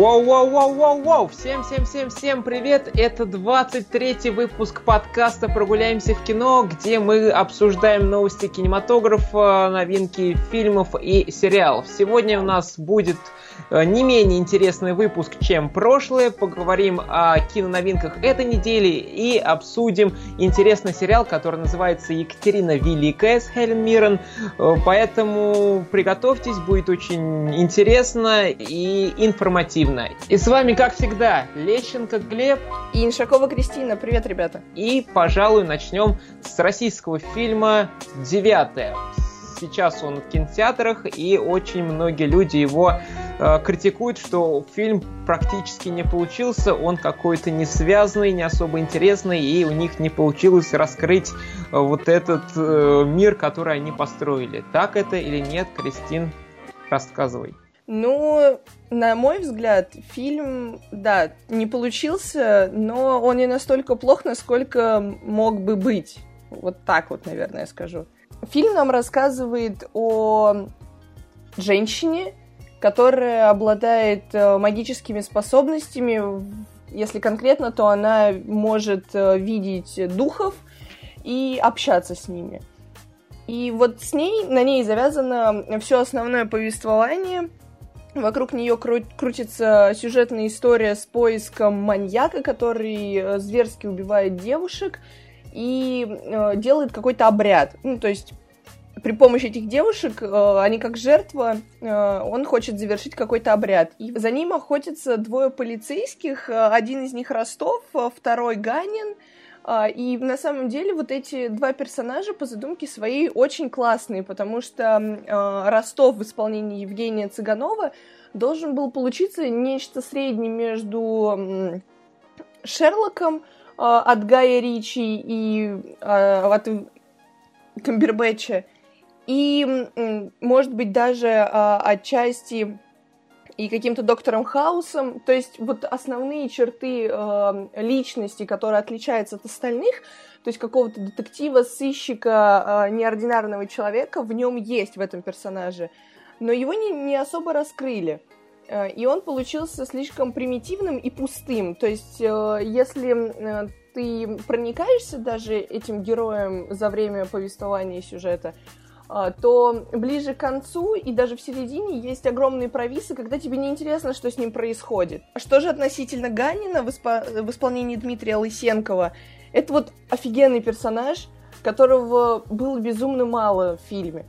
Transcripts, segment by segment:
Воу-воу-воу-воу-воу! Всем-всем-всем-всем привет! Это 23-й выпуск подкаста «Прогуляемся в кино», где мы обсуждаем новости кинематографа, новинки фильмов и сериалов. Сегодня у нас будет Э, не менее интересный выпуск, чем прошлое. Поговорим о киноновинках этой недели и обсудим интересный сериал, который называется «Екатерина Великая» с Хелен Миррен. Э, поэтому приготовьтесь, будет очень интересно и информативно. И с вами, как всегда, Лещенко Глеб и Иншакова Кристина. Привет, ребята. И, пожалуй, начнем с российского фильма «Девятое». Сейчас он в кинотеатрах, и очень многие люди его Э, критикуют, что фильм практически не получился, он какой-то не связанный, не особо интересный, и у них не получилось раскрыть э, вот этот э, мир, который они построили. Так это или нет, Кристин, рассказывай. Ну, на мой взгляд, фильм, да, не получился, но он не настолько плох, насколько мог бы быть. Вот так вот, наверное, скажу. Фильм нам рассказывает о женщине, которая обладает э, магическими способностями. Если конкретно, то она может э, видеть духов и общаться с ними. И вот с ней, на ней завязано все основное повествование. Вокруг нее кру- крутится сюжетная история с поиском маньяка, который э, зверски убивает девушек и э, делает какой-то обряд. Ну, то есть при помощи этих девушек, э, они как жертва, э, он хочет завершить какой-то обряд. И за ним охотятся двое полицейских, э, один из них Ростов, второй Ганин. И на самом деле вот эти два персонажа по задумке своей очень классные, потому что Ростов в исполнении Евгения Цыганова должен был получиться нечто среднее между Шерлоком от Гая Ричи и от Камбербэтча, и, может быть, даже а, отчасти и каким-то доктором Хаусом. То есть вот основные черты э, личности, которые отличаются от остальных, то есть какого-то детектива, сыщика, э, неординарного человека, в нем есть в этом персонаже. Но его не, не особо раскрыли. Э, и он получился слишком примитивным и пустым. То есть, э, если э, ты проникаешься даже этим героем за время повествования сюжета, то ближе к концу и даже в середине есть огромные провисы, когда тебе не интересно, что с ним происходит. А что же относительно Ганина в, испо- в исполнении Дмитрия Лысенкова? Это вот офигенный персонаж, которого было безумно мало в фильме.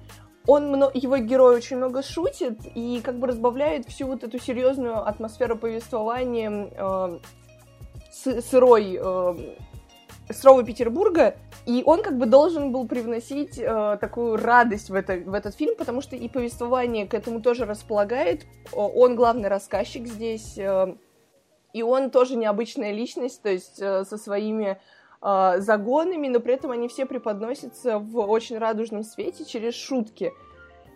Он, его герой очень много шутит и как бы разбавляет всю вот эту серьезную атмосферу повествования э, сырой э, сырого Петербурга и он как бы должен был привносить э, такую радость в, это, в этот фильм, потому что и повествование к этому тоже располагает. Он главный рассказчик здесь, э, и он тоже необычная личность, то есть э, со своими э, загонами, но при этом они все преподносятся в очень радужном свете через шутки.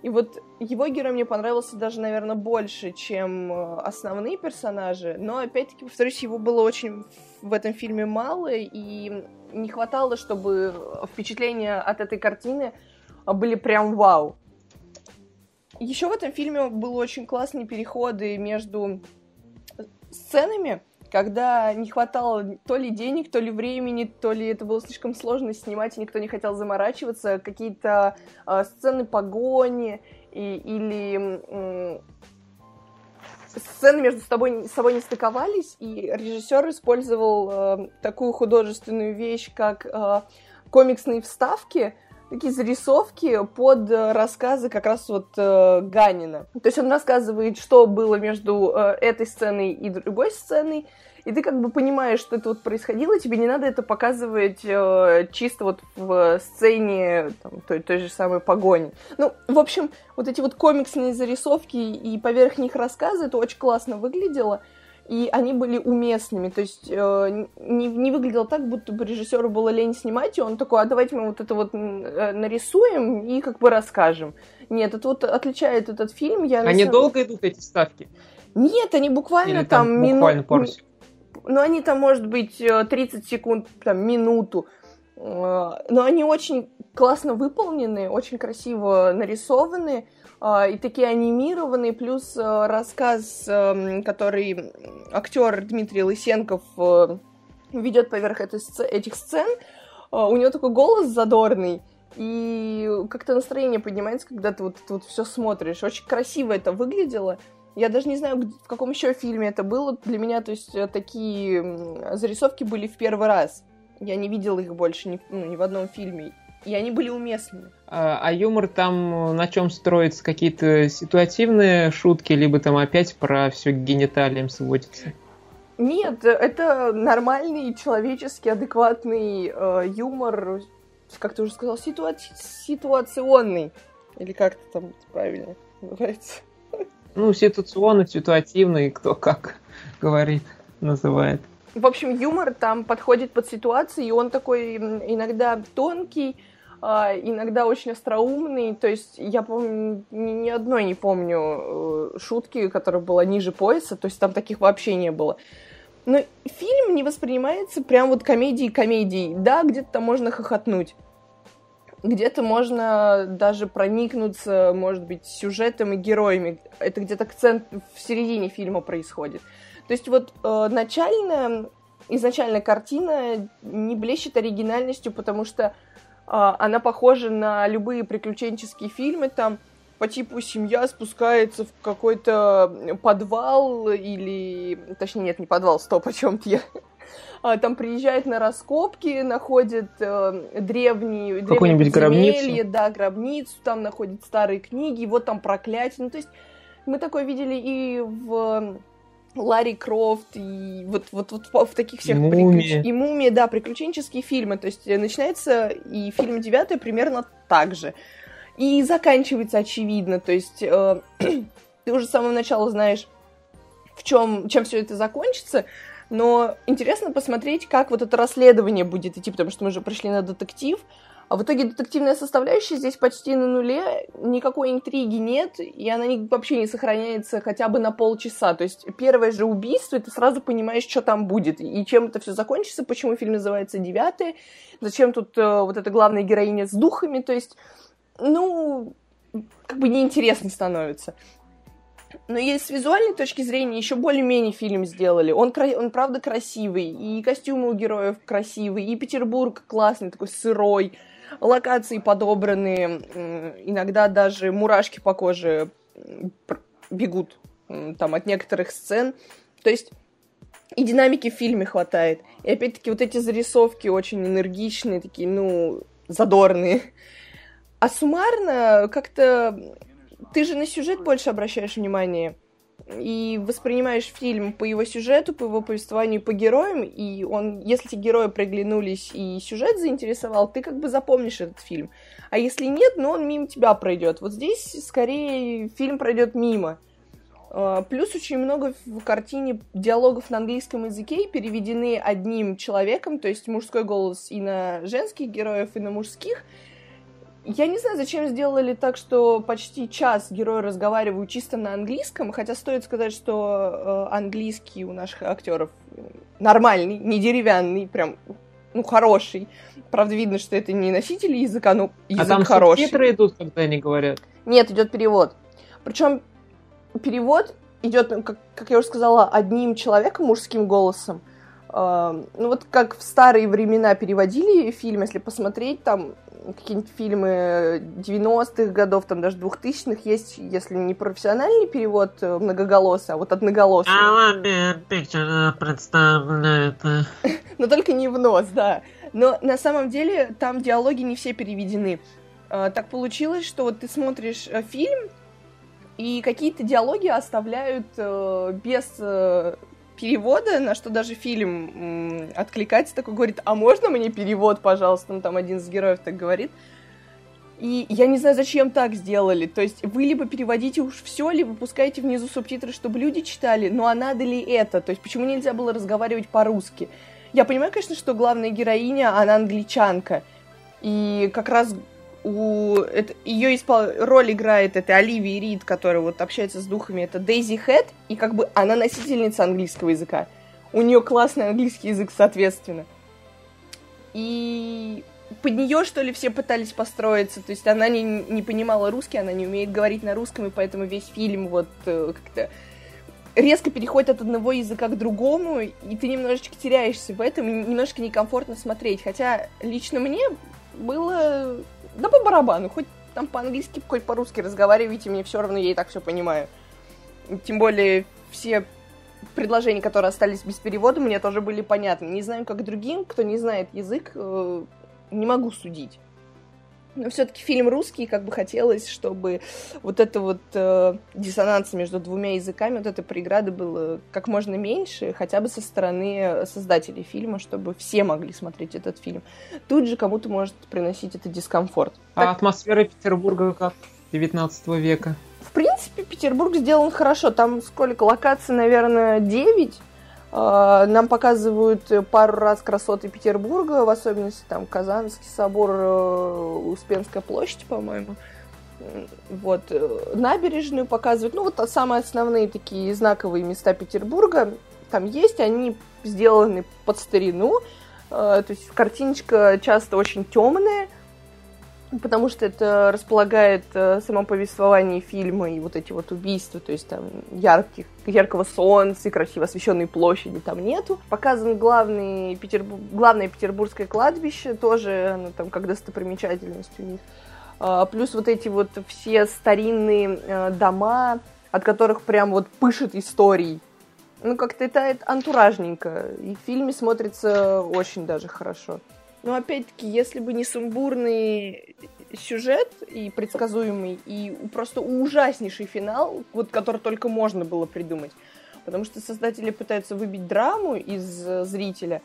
И вот его герой мне понравился даже, наверное, больше, чем э, основные персонажи, но, опять-таки, повторюсь, его было очень в этом фильме мало, и не хватало, чтобы впечатления от этой картины были прям вау. Еще в этом фильме были очень классные переходы между сценами, когда не хватало то ли денег, то ли времени, то ли это было слишком сложно снимать, и никто не хотел заморачиваться, какие-то э, сцены погони и, или э, сцены между собой, собой не стыковались, и режиссер использовал э, такую художественную вещь, как э, комиксные вставки, такие зарисовки под рассказы как раз вот э, Ганина. То есть он рассказывает, что было между э, этой сценой и другой сценой, и ты как бы понимаешь, что это вот происходило, тебе не надо это показывать э, чисто вот в сцене там, той, той же самой погони. Ну, в общем, вот эти вот комиксные зарисовки и поверх них рассказы, это очень классно выглядело, и они были уместными, то есть э, не, не выглядело так, будто бы режиссеру было лень снимать, и он такой, а давайте мы вот это вот э, нарисуем и как бы расскажем. Нет, это вот отличает этот фильм. Я они самом... долго идут, эти ставки? Нет, они буквально Или там, там буквально минут... пару ну, они там, может быть, 30 э, секунд, там, минуту. Э, но они очень классно выполнены, очень красиво нарисованы. а, и такие анимированные, плюс рассказ, эм, который актер Дмитрий Лысенков э, ведет поверх этих сцен, у него такой голос задорный, и как-то настроение поднимается, когда ты вот, вот все смотришь. Очень красиво это выглядело. Я даже не знаю, в каком еще фильме это было. Для меня, то есть, э, такие зарисовки были в первый раз. Я не видела их больше ни, ну, ни в одном фильме. И они были уместны. А, а юмор там на чем строится? Какие-то ситуативные шутки, либо там опять про все гениталием сводится? Нет, это нормальный, человеческий, адекватный э, юмор, как ты уже сказал, ситуа- ситуационный. Или как это там правильно называется? Ну, ситуационный, ситуативный, кто как говорит, называет. В общем, юмор там подходит под ситуацию, и он такой иногда тонкий, а, иногда очень остроумный. То есть я помню, ни одной не помню э, шутки, которая была ниже пояса, то есть там таких вообще не было. Но фильм не воспринимается прям вот комедией-комедией. Да, где-то там можно хохотнуть где-то можно даже проникнуться, может быть, сюжетом и героями. Это где-то акцент в середине фильма происходит. То есть вот э, начальная, изначальная картина не блещет оригинальностью, потому что э, она похожа на любые приключенческие фильмы, там по типу семья спускается в какой-то подвал или... Точнее, нет, не подвал, стоп, о чем-то я там приезжает на раскопки, находит э, древние, древние гробницу. да, гробницу, там находит старые книги, вот там проклятие. Ну, то есть мы такое видели и в Ларри Крофт, и вот, вот, вот в таких всех... Мумия. Приключ... И мумия, да, приключенческие фильмы. То есть начинается и фильм девятый примерно так же. И заканчивается очевидно. То есть э, ты уже с самого начала знаешь, в чем, чем все это закончится, но интересно посмотреть, как вот это расследование будет идти, потому что мы уже пришли на детектив, а в итоге детективная составляющая здесь почти на нуле, никакой интриги нет, и она вообще не сохраняется хотя бы на полчаса. То есть первое же убийство, и ты сразу понимаешь, что там будет, и чем это все закончится, почему фильм называется «Девятый», зачем тут э, вот эта главная героиня с духами, то есть, ну, как бы неинтересно становится. Но есть с визуальной точки зрения еще более-менее фильм сделали. Он, он правда красивый, и костюмы у героев красивые, и Петербург классный, такой сырой, локации подобраны, иногда даже мурашки по коже бегут там от некоторых сцен. То есть и динамики в фильме хватает. И опять-таки вот эти зарисовки очень энергичные, такие, ну, задорные. А суммарно как-то ты же на сюжет больше обращаешь внимание и воспринимаешь фильм по его сюжету, по его повествованию, по героям, и он, если эти герои приглянулись и сюжет заинтересовал, ты как бы запомнишь этот фильм. А если нет, ну он мимо тебя пройдет. Вот здесь скорее фильм пройдет мимо. А, плюс очень много в картине диалогов на английском языке переведены одним человеком, то есть мужской голос и на женских героев, и на мужских. Я не знаю, зачем сделали так, что почти час герои разговаривают чисто на английском, хотя стоит сказать, что э, английский у наших актеров нормальный, не деревянный, прям ну, хороший. Правда, видно, что это не носители языка, но язык а там хороший. субтитры идут, когда они говорят? Нет, идет перевод. Причем перевод идет, как, как я уже сказала, одним человеком, мужским голосом. Uh, ну вот как в старые времена переводили фильм, если посмотреть, там какие-нибудь фильмы 90-х годов, там даже 2000-х есть, если не профессиональный перевод э, многоголосый, а вот одноголосый. А Picture представляет. Но только не в нос, да. Но на самом деле там диалоги не все переведены. А, так получилось, что вот ты смотришь э, фильм, и какие-то диалоги оставляют э, без перевода, на что даже фильм откликается, такой говорит, а можно мне перевод, пожалуйста? Ну, там один из героев так говорит. И я не знаю, зачем так сделали. То есть вы либо переводите уж все, либо пускаете внизу субтитры, чтобы люди читали, ну а надо ли это? То есть почему нельзя было разговаривать по-русски? Я понимаю, конечно, что главная героиня, она англичанка. И как раз у это, ее испол... роль играет это Оливия Рид, которая вот общается с духами, это Дейзи Хэт, и как бы она носительница английского языка. У нее классный английский язык, соответственно. И под нее, что ли, все пытались построиться. То есть она не, не понимала русский, она не умеет говорить на русском, и поэтому весь фильм вот э, как-то резко переходит от одного языка к другому, и ты немножечко теряешься в этом, немножко некомфортно смотреть. Хотя лично мне было да по барабану, хоть там по-английски, хоть по-русски разговаривайте, мне все равно, я и так все понимаю. Тем более все предложения, которые остались без перевода, мне тоже были понятны. Не знаю, как другим, кто не знает язык, э, не могу судить. Но все-таки фильм русский, как бы хотелось, чтобы вот это вот э, диссонанс между двумя языками, вот эта преграда была как можно меньше, хотя бы со стороны создателей фильма, чтобы все могли смотреть этот фильм. Тут же кому-то может приносить это дискомфорт. А так... атмосфера Петербурга как 19 века? В принципе, Петербург сделан хорошо. Там сколько локаций, наверное, 9 а, нам показывают пару раз красоты Петербурга, в особенности там Казанский собор, э, Успенская площадь, по-моему. Вот. Э, набережную показывают. Ну, вот самые основные такие знаковые места Петербурга там есть. Они сделаны под старину. Э, то есть картиночка часто очень темная, потому что это располагает э, само повествование фильма и вот эти вот убийства, то есть там ярких, яркого солнца и красиво освещенной площади там нету. Показан главный Петербур... главное петербургское кладбище, тоже оно там как достопримечательность у них. А, плюс вот эти вот все старинные э, дома, от которых прям вот пышет историей. Ну, как-то это антуражненько. И в фильме смотрится очень даже хорошо. Но опять-таки, если бы не сумбурный сюжет и предсказуемый, и просто ужаснейший финал, вот который только можно было придумать. Потому что создатели пытаются выбить драму из э, зрителя,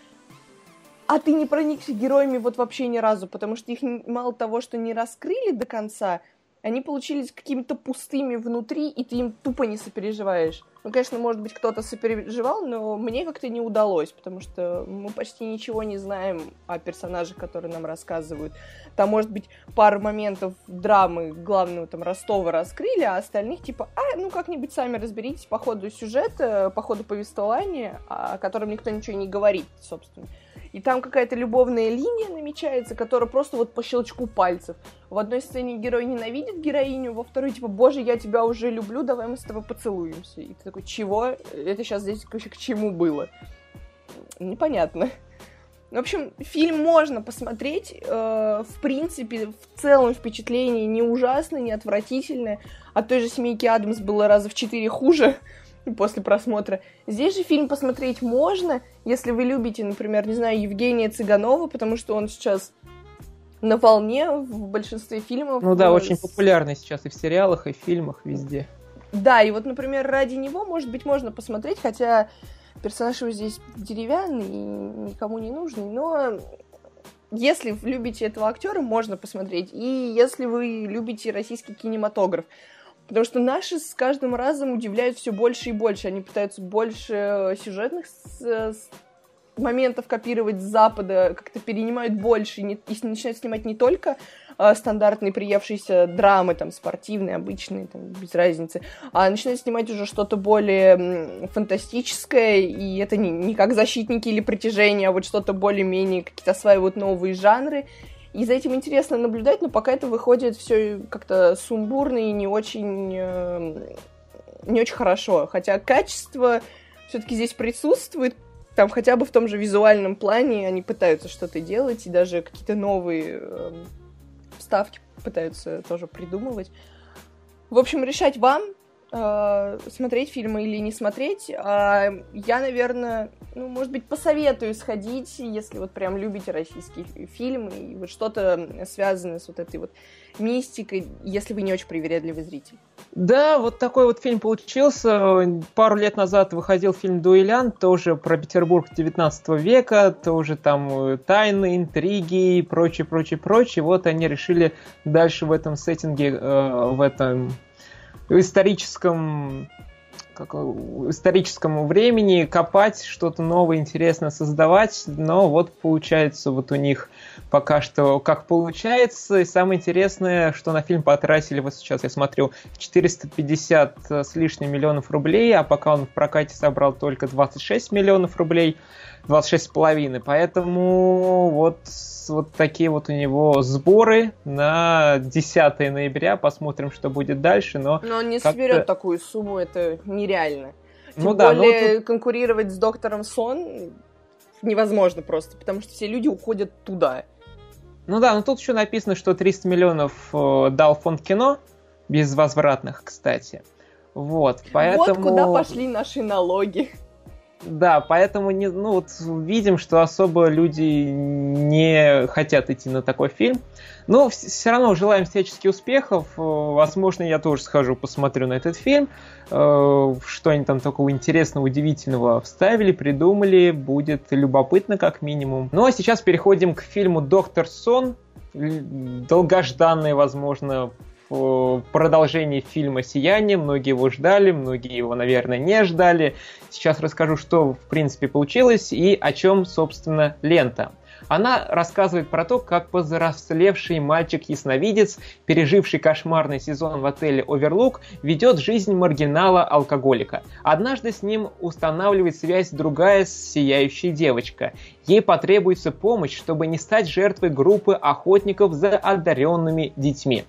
а ты не проникся героями вот вообще ни разу, потому что их мало того, что не раскрыли до конца, они получились какими-то пустыми внутри, и ты им тупо не сопереживаешь. Ну, конечно, может быть, кто-то сопереживал, но мне как-то не удалось, потому что мы почти ничего не знаем о персонажах, которые нам рассказывают. Там, может быть, пару моментов драмы главного там Ростова раскрыли, а остальных типа, а, ну, как-нибудь сами разберитесь по ходу сюжета, по ходу повествования, о котором никто ничего не говорит, собственно и там какая-то любовная линия намечается, которая просто вот по щелчку пальцев. В одной сцене герой ненавидит героиню, во второй типа, боже, я тебя уже люблю, давай мы с тобой поцелуемся. И ты такой, чего? Это сейчас здесь к чему было? Непонятно. В общем, фильм можно посмотреть. Э, в принципе, в целом впечатление не ужасное, не отвратительное. От той же «Семейки Адамс» было раза в четыре хуже после просмотра. Здесь же фильм посмотреть можно, если вы любите, например, не знаю, Евгения Цыганова, потому что он сейчас на волне в большинстве фильмов. Ну да, очень популярный сейчас и в сериалах, и в фильмах, везде. Да, и вот, например, ради него, может быть, можно посмотреть, хотя персонаж его здесь деревянный и никому не нужный, но если любите этого актера, можно посмотреть. И если вы любите российский кинематограф, Потому что наши с каждым разом удивляют все больше и больше. Они пытаются больше э, сюжетных моментов копировать с Запада, как-то перенимают больше, и, не, и начинают снимать не только э, стандартные приевшиеся драмы, там, спортивные, обычные, там, без разницы, а начинают снимать уже что-то более фантастическое, и это не, не как «Защитники» или «Притяжение», а вот что-то более-менее, какие-то осваивают новые жанры, и за этим интересно наблюдать, но пока это выходит все как-то сумбурно и не очень, э, не очень хорошо. Хотя качество все-таки здесь присутствует, там хотя бы в том же визуальном плане они пытаются что-то делать, и даже какие-то новые э, вставки пытаются тоже придумывать. В общем, решать вам, смотреть фильмы или не смотреть. А я, наверное, ну, может быть, посоветую сходить, если вот прям любите российские фильмы и вот что-то связанное с вот этой вот мистикой, если вы не очень привередливый зритель. Да, вот такой вот фильм получился. Пару лет назад выходил фильм «Дуэлянт», тоже про Петербург 19 века, тоже там тайны, интриги и прочее, прочее, прочее. Вот они решили дальше в этом сеттинге, э, в этом историческом как, историческому времени копать, что-то новое, интересное создавать, но вот получается вот у них пока что как получается. И самое интересное, что на фильм потратили, вот сейчас я смотрю, 450 с лишним миллионов рублей, а пока он в прокате собрал только 26 миллионов рублей. 26,5. Поэтому вот, вот такие вот у него сборы на 10 ноября. Посмотрим, что будет дальше. Но, но он не соберет такую сумму, это нереально. Тем ну, более да, но тут... конкурировать с доктором Сон невозможно просто, потому что все люди уходят туда. Ну да, но тут еще написано, что 300 миллионов э, дал фонд кино, безвозвратных, кстати. Вот, поэтому... Вот куда пошли наши налоги. Да, поэтому не, ну, вот видим, что особо люди не хотят идти на такой фильм. Но все равно желаем всяческих успехов. Возможно, я тоже схожу, посмотрю на этот фильм. Э, что они там такого интересного, удивительного вставили, придумали. Будет любопытно, как минимум. Ну, а сейчас переходим к фильму «Доктор Сон». Долгожданный, возможно, продолжение фильма «Сияние». Многие его ждали, многие его, наверное, не ждали. Сейчас расскажу, что, в принципе, получилось и о чем, собственно, лента. Она рассказывает про то, как повзрослевший мальчик-ясновидец, переживший кошмарный сезон в отеле «Оверлук», ведет жизнь маргинала-алкоголика. Однажды с ним устанавливает связь другая сияющая девочка. Ей потребуется помощь, чтобы не стать жертвой группы охотников за одаренными детьми.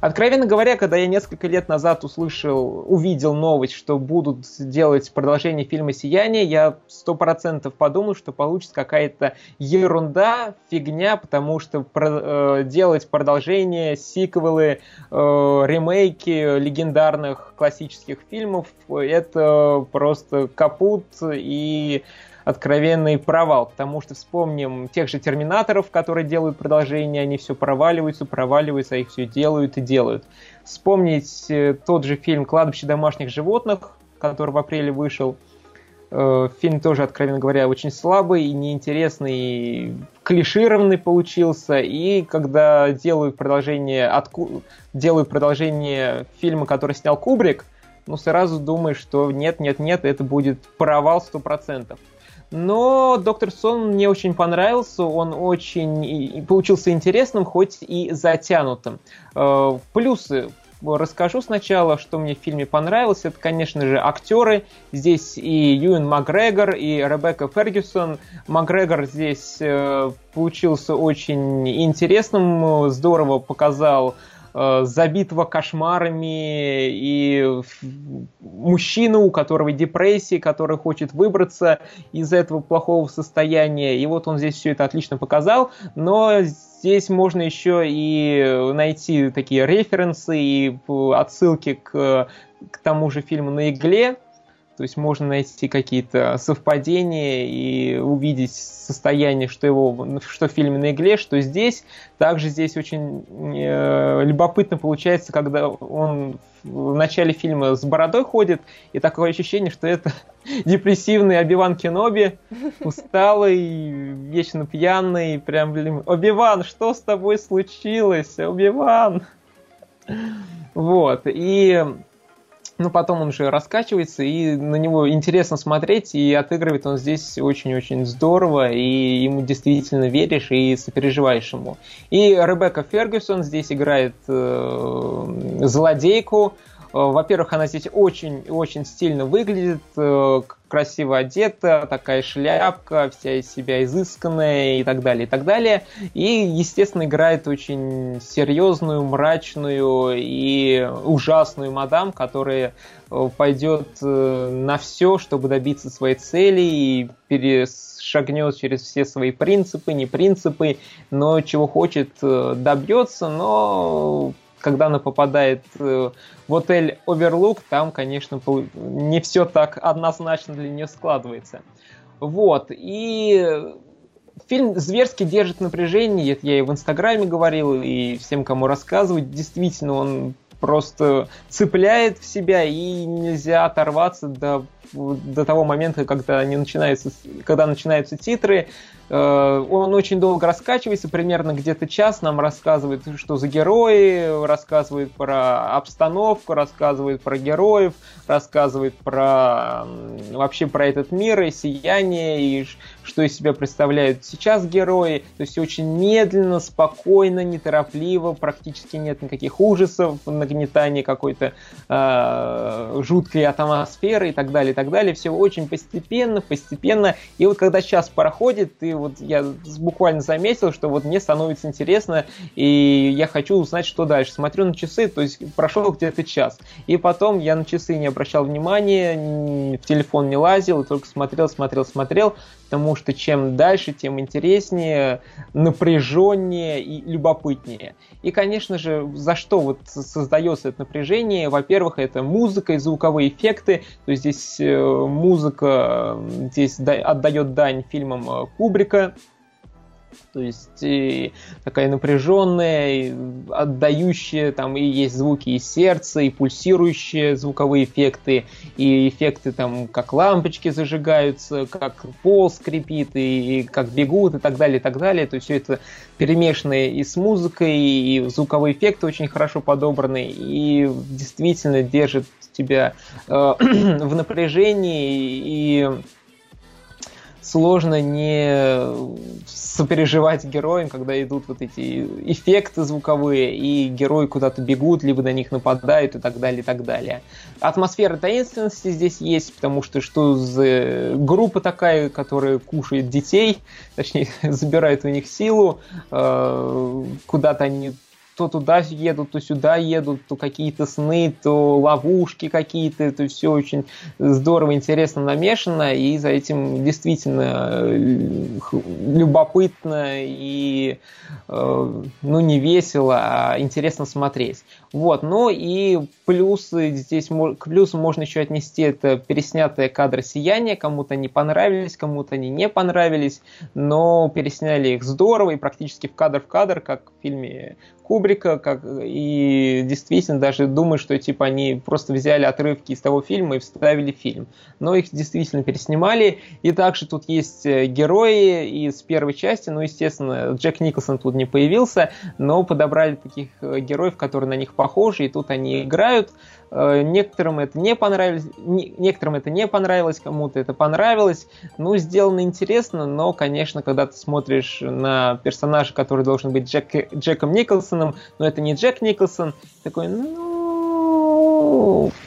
Откровенно говоря, когда я несколько лет назад услышал, увидел новость, что будут делать продолжение фильма «Сияние», я сто процентов подумал, что получится какая-то ерунда, фигня, потому что про, э, делать продолжение, сиквелы, э, ремейки легендарных классических фильмов – это просто капут и откровенный провал, потому что вспомним тех же терминаторов, которые делают продолжение, они все проваливаются, проваливаются, а их все делают и делают. Вспомнить э, тот же фильм «Кладбище домашних животных», который в апреле вышел. Э, фильм тоже, откровенно говоря, очень слабый и неинтересный, и клишированный получился. И когда делают продолжение, отку... делают продолжение фильма, который снял Кубрик, ну сразу думаешь, что нет, нет, нет, это будет провал 100%. Но Доктор Сон мне очень понравился, он очень получился интересным, хоть и затянутым. Э, плюсы расскажу сначала, что мне в фильме понравилось. Это, конечно же, актеры. Здесь и Юэн Макгрегор, и Ребекка Фергюсон. Макгрегор здесь э, получился очень интересным, здорово показал Э, забитого кошмарами и мужчину, у которого депрессия, который хочет выбраться из этого плохого состояния. И вот он здесь все это отлично показал, но здесь можно еще и найти такие референсы и отсылки к, к тому же фильму «На игле», то есть можно найти какие-то совпадения и увидеть состояние, что его, что в фильме на игле, что здесь. Также здесь очень э, любопытно получается, когда он в начале фильма с бородой ходит, и такое ощущение, что это депрессивный Обиван Кеноби, усталый, вечно пьяный, прям, блин, Обиван, что с тобой случилось, Обиван? Вот, и но потом он уже раскачивается, и на него интересно смотреть, и отыгрывает он здесь очень-очень здорово, и ему действительно веришь и сопереживаешь ему. И Ребекка Фергюсон здесь играет э, злодейку, во-первых, она здесь очень-очень стильно выглядит, э, красиво одета, такая шляпка, вся из себя изысканная и так далее, и так далее. И, естественно, играет очень серьезную, мрачную и ужасную мадам, которая э, пойдет на все, чтобы добиться своей цели и перешагнет через все свои принципы, не принципы, но чего хочет, добьется, но когда она попадает э, в отель Overlook, там, конечно, не все так однозначно для нее складывается. Вот, и фильм зверски держит напряжение, я и в Инстаграме говорил, и всем, кому рассказывать, действительно, он просто цепляет в себя, и нельзя оторваться до, до того момента, когда, они начинаются, когда начинаются титры, Э, он очень долго раскачивается, примерно где-то час нам рассказывает, что за герои, рассказывает про обстановку, рассказывает про героев, рассказывает про вообще про этот мир и сияние, и что из себя представляют сейчас герои. То есть очень медленно, спокойно, неторопливо, практически нет никаких ужасов, нагнетания какой-то э, жуткой атмосферы и так далее, так далее. Все очень постепенно, постепенно. И вот когда час проходит, и вот я буквально заметил, что вот мне становится интересно, и я хочу узнать, что дальше. Смотрю на часы, то есть прошел где-то час. И потом я на часы не обращал внимания, в телефон не лазил, только смотрел, смотрел, смотрел потому что чем дальше, тем интереснее, напряженнее и любопытнее. И, конечно же, за что вот создается это напряжение? Во-первых, это музыка и звуковые эффекты. То есть здесь э, музыка здесь отдает дань фильмам э, Кубрика, то есть и такая напряженная, и отдающая, там и есть звуки из сердца, и пульсирующие звуковые эффекты, и эффекты там, как лампочки зажигаются, как пол скрипит, и, и как бегут, и так далее, и так далее. То есть все это перемешанное и с музыкой, и звуковые эффекты очень хорошо подобраны, и действительно держит тебя э, в напряжении, и сложно не сопереживать героям, когда идут вот эти эффекты звуковые, и герои куда-то бегут, либо на них нападают и так далее, и так далее. Атмосфера таинственности здесь есть, потому что что за группа такая, которая кушает детей, точнее, забирает у них силу, э, куда-то они то туда едут, то сюда едут, то какие-то сны, то ловушки какие-то, то все очень здорово, интересно намешано, и за этим действительно э, любопытно и э, ну не весело, а интересно смотреть. Вот, ну и плюсы здесь, к плюсу можно еще отнести это переснятые кадры сияния, кому-то они понравились, кому-то они не понравились, но пересняли их здорово и практически в кадр в кадр, как в фильме Кубрика, как, и действительно даже думаю, что типа они просто взяли отрывки из того фильма и вставили в фильм. Но их действительно переснимали. И также тут есть э, герои из первой части, ну, естественно, Джек Николсон тут не появился, но подобрали таких э, героев, которые на них похожи, и тут они играют. Э, некоторым это не понравилось, некоторым это не понравилось, кому-то это понравилось. Ну, сделано интересно, но, конечно, когда ты смотришь на персонажа, который должен быть Джек, Джеком Николсоном, но это не Джек Николсон, такой, ну,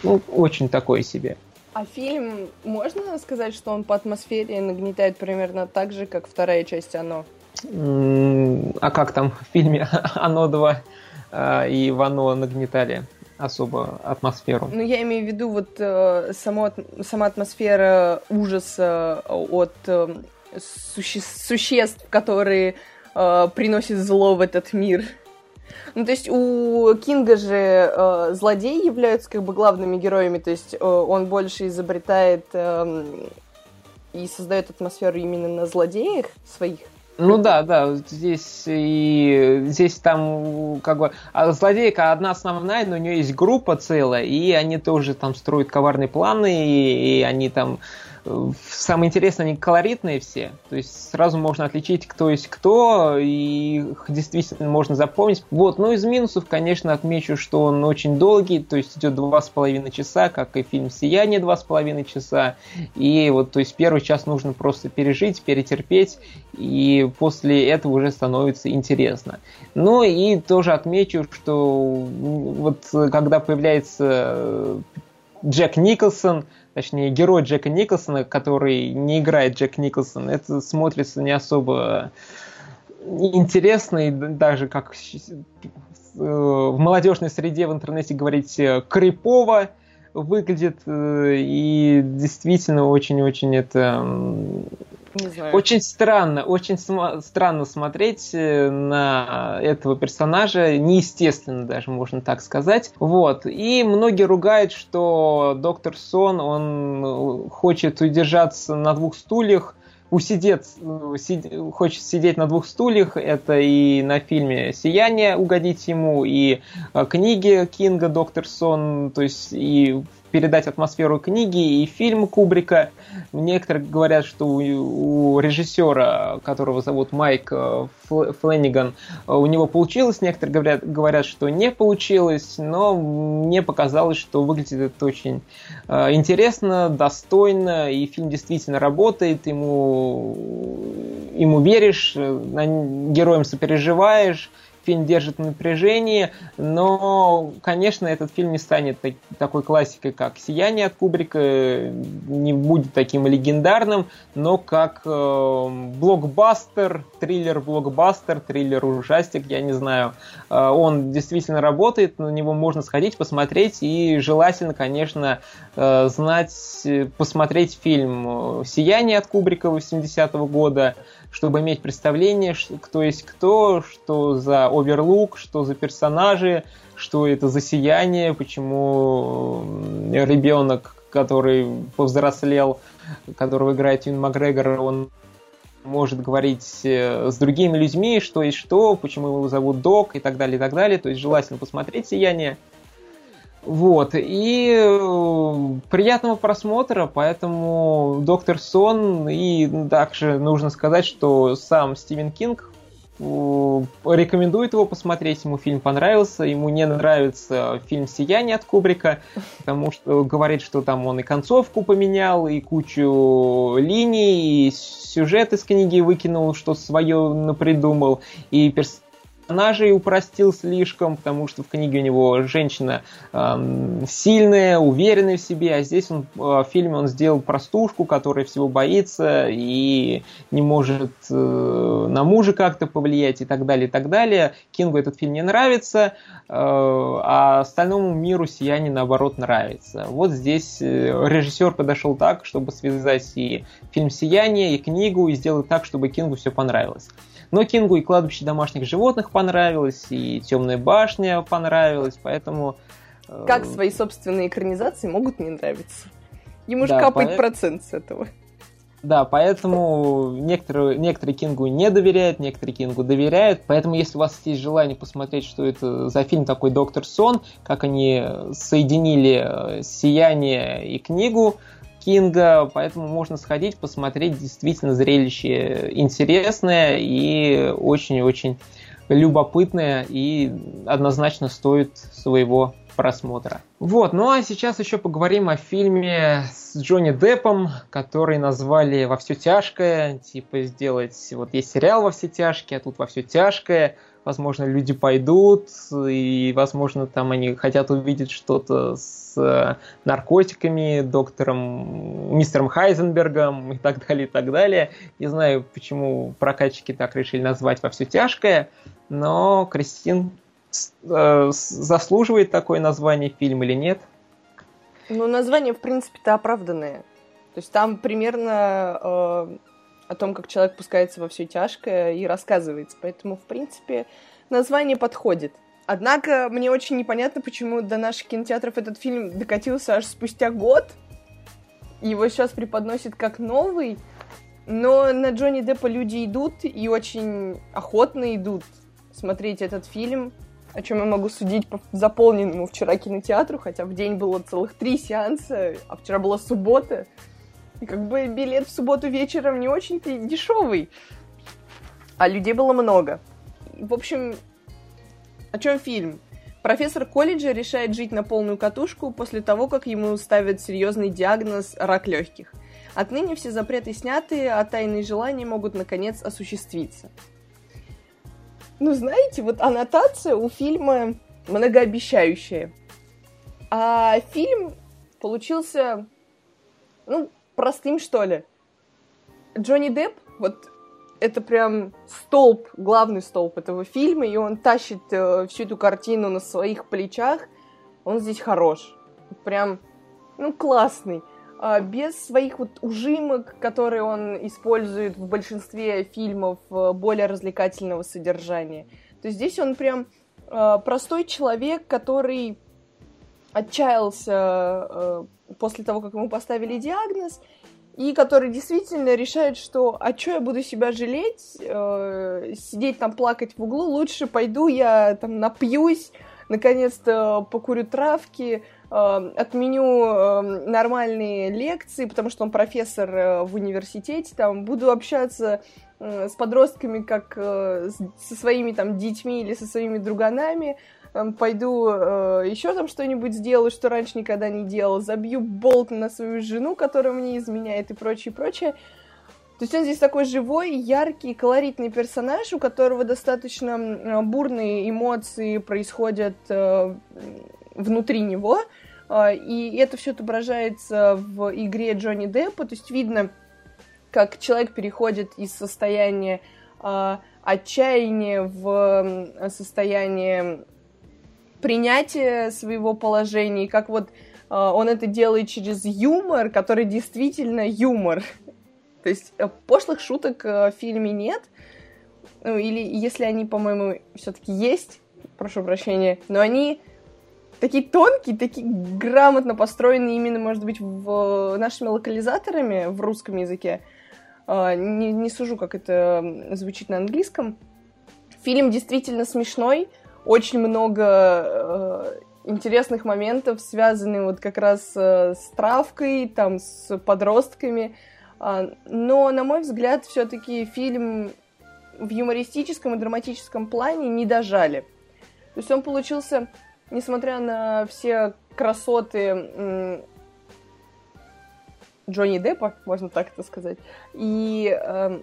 ну, очень такой себе. А фильм, можно сказать, что он по атмосфере нагнетает примерно так же, как вторая часть «Оно»? А как там в фильме «Оно 2» а, и в «Оно» нагнетали? Особо атмосферу. Ну, я имею в виду вот э, само, сама атмосфера ужаса от э, суще, существ, которые э, приносят зло в этот мир. Ну, то есть у Кинга же э, злодеи являются как бы главными героями, то есть э, он больше изобретает э, и создает атмосферу именно на злодеях своих. Ну да, да, здесь и здесь там как бы а злодейка одна основная, но у нее есть группа целая, и они тоже там строят коварные планы, и, и они там Самое интересное, они колоритные все. То есть сразу можно отличить, кто есть кто, и их действительно можно запомнить. Вот, ну из минусов, конечно, отмечу, что он очень долгий, то есть идет два с половиной часа, как и фильм «Сияние» два с половиной часа. И вот, то есть первый час нужно просто пережить, перетерпеть, и после этого уже становится интересно. Ну и тоже отмечу, что вот когда появляется Джек Николсон, точнее, герой Джека Николсона, который не играет Джек Николсон, это смотрится не особо интересно, и даже как в молодежной среде в интернете говорить э, крипово выглядит, э, и действительно очень-очень это не знаю. Очень странно, очень см- странно смотреть э, на этого персонажа, неестественно даже, можно так сказать. Вот. И многие ругают, что доктор Сон, он э, хочет удержаться на двух стульях, усидеть, э, сид, хочет сидеть на двух стульях, это и на фильме «Сияние» угодить ему, и книги Кинга «Доктор Сон», то есть и передать атмосферу книги и фильм Кубрика. Некоторые говорят, что у, у режиссера, которого зовут Майк э, Флэниган, э, у него получилось. Некоторые говорят, говорят, что не получилось, но мне показалось, что выглядит это очень э, интересно, достойно, и фильм действительно работает, ему, ему веришь, героям сопереживаешь, фильм держит в напряжении, но, конечно, этот фильм не станет так, такой классикой, как «Сияние» от Кубрика, не будет таким легендарным, но как э, блокбастер, триллер-блокбастер, триллер-ужастик, я не знаю. Э, он действительно работает, на него можно сходить, посмотреть, и желательно, конечно, э, знать, посмотреть фильм «Сияние» от Кубрика 80-го года, чтобы иметь представление, кто есть кто, что за оверлук, что за персонажи, что это за сияние, почему ребенок, который повзрослел, которого играет Юн Макгрегор, он может говорить э, с другими людьми, что есть что, почему его зовут Док и так далее, и так далее. То есть желательно посмотреть «Сияние». Вот, и э, приятного просмотра, поэтому Доктор Сон, и также нужно сказать, что сам Стивен Кинг э, рекомендует его посмотреть, ему фильм понравился, ему не нравится фильм «Сияние» от Кубрика, потому что говорит, что там он и концовку поменял, и кучу линий, и сюжет из книги выкинул, что свое напридумал, и перс персонажей упростил слишком, потому что в книге у него женщина э, сильная, уверенная в себе, а здесь он э, в фильме он сделал простушку, которая всего боится и не может э, на мужа как-то повлиять и так далее, и так далее. Кингу этот фильм не нравится, э, а остальному миру «Сияние» наоборот нравится. Вот здесь э, режиссер подошел так, чтобы связать и фильм «Сияние», и книгу, и сделать так, чтобы Кингу все понравилось. Но Кингу и кладбище домашних животных понравилось, и Темная башня понравилась, поэтому... Э, как свои собственные экранизации могут не нравиться? Ему же да, капает по... процент с этого. Да, поэтому некоторые, некоторые Кингу не доверяют, некоторые Кингу доверяют. Поэтому, если у вас есть желание посмотреть, что это за фильм такой «Доктор Сон», как они соединили э, «Сияние» и книгу, Кинга, поэтому можно сходить, посмотреть, действительно зрелище интересное и очень-очень любопытное и однозначно стоит своего просмотра. Вот, ну а сейчас еще поговорим о фильме с Джонни Деппом, который назвали «Во все тяжкое», типа сделать, вот есть сериал «Во все тяжкие», а тут «Во все тяжкое», возможно, люди пойдут, и, возможно, там они хотят увидеть что-то с э, наркотиками, доктором, мистером Хайзенбергом и так далее, и так далее. Не знаю, почему прокатчики так решили назвать во все тяжкое, но Кристин э, заслуживает такое название фильм или нет? Ну, название, в принципе-то, оправданное. То есть там примерно э, о том, как человек пускается во все тяжкое и рассказывается. Поэтому, в принципе, название подходит. Однако мне очень непонятно, почему до наших кинотеатров этот фильм докатился аж спустя год. Его сейчас преподносят как новый, но на Джонни Деппа люди идут и очень охотно идут смотреть этот фильм, о чем я могу судить по заполненному вчера кинотеатру, хотя в день было целых три сеанса, а вчера была суббота. И как бы билет в субботу вечером не очень-то дешевый. А людей было много. В общем, о чем фильм? Профессор колледжа решает жить на полную катушку после того, как ему ставят серьезный диагноз рак легких. Отныне все запреты сняты, а тайные желания могут наконец осуществиться. Ну, знаете, вот аннотация у фильма многообещающая. А фильм получился, ну, простым, что ли. Джонни Депп, вот это прям столб, главный столб этого фильма, и он тащит э, всю эту картину на своих плечах. Он здесь хорош. Прям, ну, классный. А, без своих вот ужимок, которые он использует в большинстве фильмов э, более развлекательного содержания. То есть здесь он прям э, простой человек, который отчаялся э, после того, как ему поставили диагноз, и который действительно решает, что а что я буду себя жалеть, э, сидеть там плакать в углу, лучше пойду я там напьюсь, наконец-то покурю травки, э, отменю э, нормальные лекции, потому что он профессор э, в университете, там буду общаться э, с подростками как э, с, со своими там детьми или со своими друганами, пойду э, еще там что-нибудь сделаю, что раньше никогда не делал, забью болт на свою жену, которая мне изменяет и прочее, прочее. То есть он здесь такой живой, яркий, колоритный персонаж, у которого достаточно бурные эмоции происходят э, внутри него, э, и это все отображается в игре Джонни Деппа, то есть видно, как человек переходит из состояния э, отчаяния в состояние принятия своего положения, и как вот э, он это делает через юмор, который действительно юмор. То есть э, пошлых шуток э, в фильме нет. Ну, или если они, по-моему, все-таки есть, прошу прощения, но они такие тонкие, такие грамотно построены именно, может быть, в нашими локализаторами в русском языке. Не, не сужу, как это звучит на английском. Фильм действительно смешной, очень много э, интересных моментов, связанных вот как раз э, с травкой, там, с подростками. А, но, на мой взгляд, все-таки фильм в юмористическом и драматическом плане не дожали. То есть он получился, несмотря на все красоты Джонни Деппа, можно так это сказать, и э,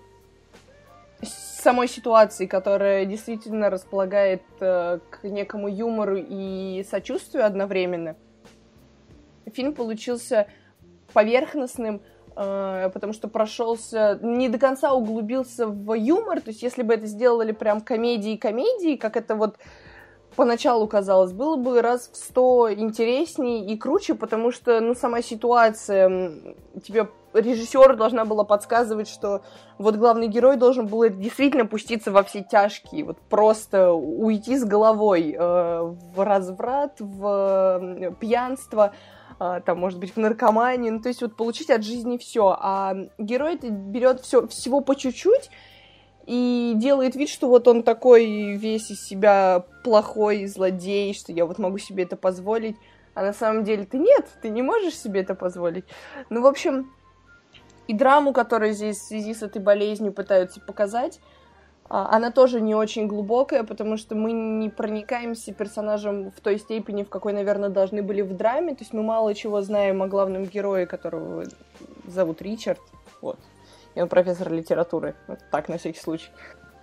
самой ситуации, которая действительно располагает э, к некому юмору и сочувствию одновременно, фильм получился поверхностным, Э, потому что прошелся, не до конца углубился в юмор, то есть если бы это сделали прям комедии-комедии, как это вот поначалу казалось, было бы раз в сто интереснее и круче, потому что, ну, сама ситуация, тебе режиссер должна была подсказывать, что вот главный герой должен был действительно пуститься во все тяжкие, вот просто уйти с головой э, в разврат, в пьянство, а, там, может быть, в наркомании, ну, то есть вот получить от жизни все. А герой берет все, всего по чуть-чуть и делает вид, что вот он такой весь из себя плохой злодей, что я вот могу себе это позволить. А на самом деле ты нет, ты не можешь себе это позволить. Ну, в общем, и драму, которую здесь в связи с этой болезнью пытаются показать, а, она тоже не очень глубокая, потому что мы не проникаемся персонажем в той степени, в какой, наверное, должны были в драме. То есть мы мало чего знаем о главном герое, которого зовут Ричард. Вот. И он профессор литературы. Вот так, на всякий случай.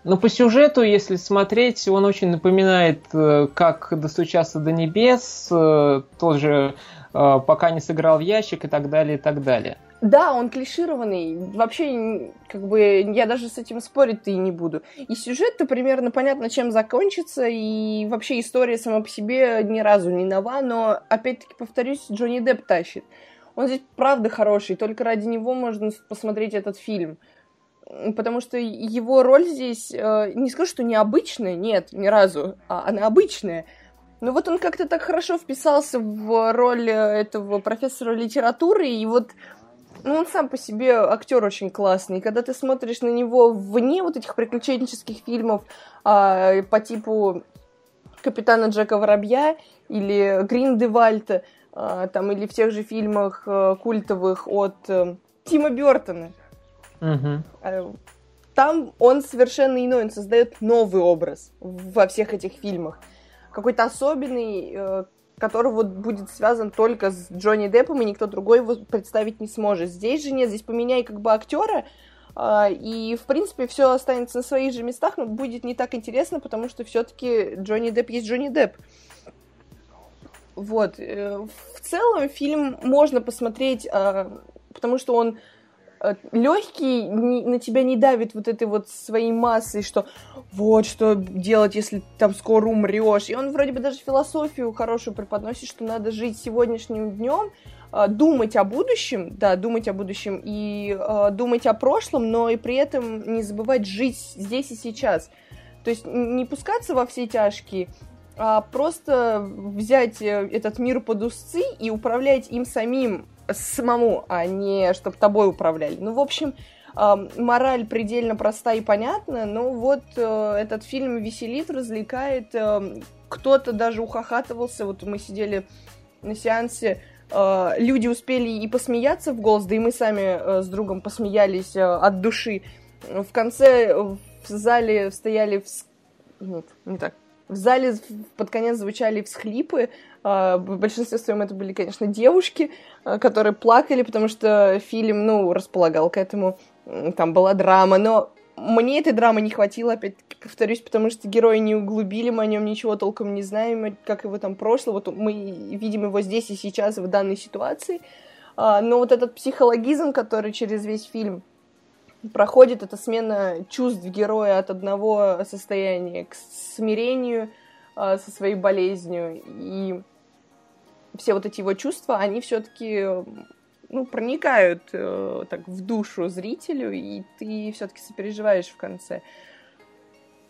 Но по сюжету, если смотреть, он очень напоминает, э, как достучаться до небес, э, тоже э, пока не сыграл в ящик и так далее, и так далее. Да, он клишированный. Вообще, как бы, я даже с этим спорить-то и не буду. И сюжет-то примерно понятно, чем закончится, и вообще история сама по себе ни разу не нова, но, опять-таки, повторюсь, Джонни Депп тащит. Он здесь правда хороший, только ради него можно посмотреть этот фильм. Потому что его роль здесь, э, не скажу, что необычная, нет, ни разу, а она обычная. Но вот он как-то так хорошо вписался в роль этого профессора литературы, и вот ну, он сам по себе актер очень классный. И когда ты смотришь на него вне вот этих приключенческих фильмов а, по типу Капитана Джека Воробья или Гриндевальта, а, там, или в тех же фильмах а, культовых от а, Тима Бертона. Угу. А, там он совершенно иной, он создает новый образ во всех этих фильмах. Какой-то особенный, э, который вот будет связан только с Джонни Деппом, и никто другой его представить не сможет. Здесь же нет, здесь поменяй как бы актера, Uh, и, в принципе, все останется на своих же местах, но будет не так интересно, потому что все-таки Джонни Депп есть Джонни Депп. Вот. Э, в целом фильм можно посмотреть, uh, потому что он Э, легкий, на тебя не давит вот этой вот своей массой, что вот что делать, если там скоро умрешь. И он вроде бы даже философию хорошую преподносит, что надо жить сегодняшним днем, э, думать о будущем, да, думать о будущем и э, думать о прошлом, но и при этом не забывать жить здесь и сейчас. То есть не пускаться во все тяжкие, а просто взять этот мир под узцы и управлять им самим, самому, а не чтобы тобой управляли. Ну, в общем, мораль предельно проста и понятна, но вот э, этот фильм веселит, развлекает, э, кто-то даже ухахатывался, вот мы сидели на сеансе, э, люди успели и посмеяться в голос, да и мы сами с другом посмеялись от души. В конце в зале стояли... Вс... Нет, не так. В зале под конец звучали всхлипы, а, в большинстве своем это были, конечно, девушки, а, которые плакали, потому что фильм, ну, располагал к этому. там была драма, но мне этой драмы не хватило, опять повторюсь, потому что герои не углубили, мы о нем ничего толком не знаем, как его там прошло. Вот мы видим его здесь и сейчас, в данной ситуации. А, но вот этот психологизм, который через весь фильм проходит, это смена чувств героя от одного состояния к смирению а, со своей болезнью. И все вот эти его чувства, они все-таки ну, проникают э, так в душу зрителю, и ты все-таки сопереживаешь в конце.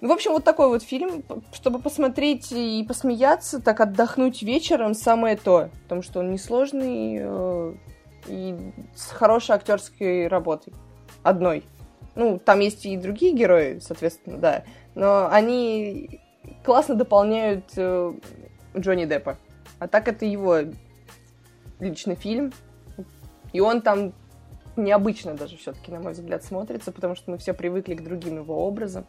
В общем, вот такой вот фильм, чтобы посмотреть и посмеяться, так отдохнуть вечером, самое то, потому что он несложный э, и с хорошей актерской работой. Одной. Ну, там есть и другие герои, соответственно, да, но они классно дополняют э, Джонни Деппа. А так это его личный фильм, и он там необычно даже все-таки, на мой взгляд, смотрится, потому что мы все привыкли к другим его образам.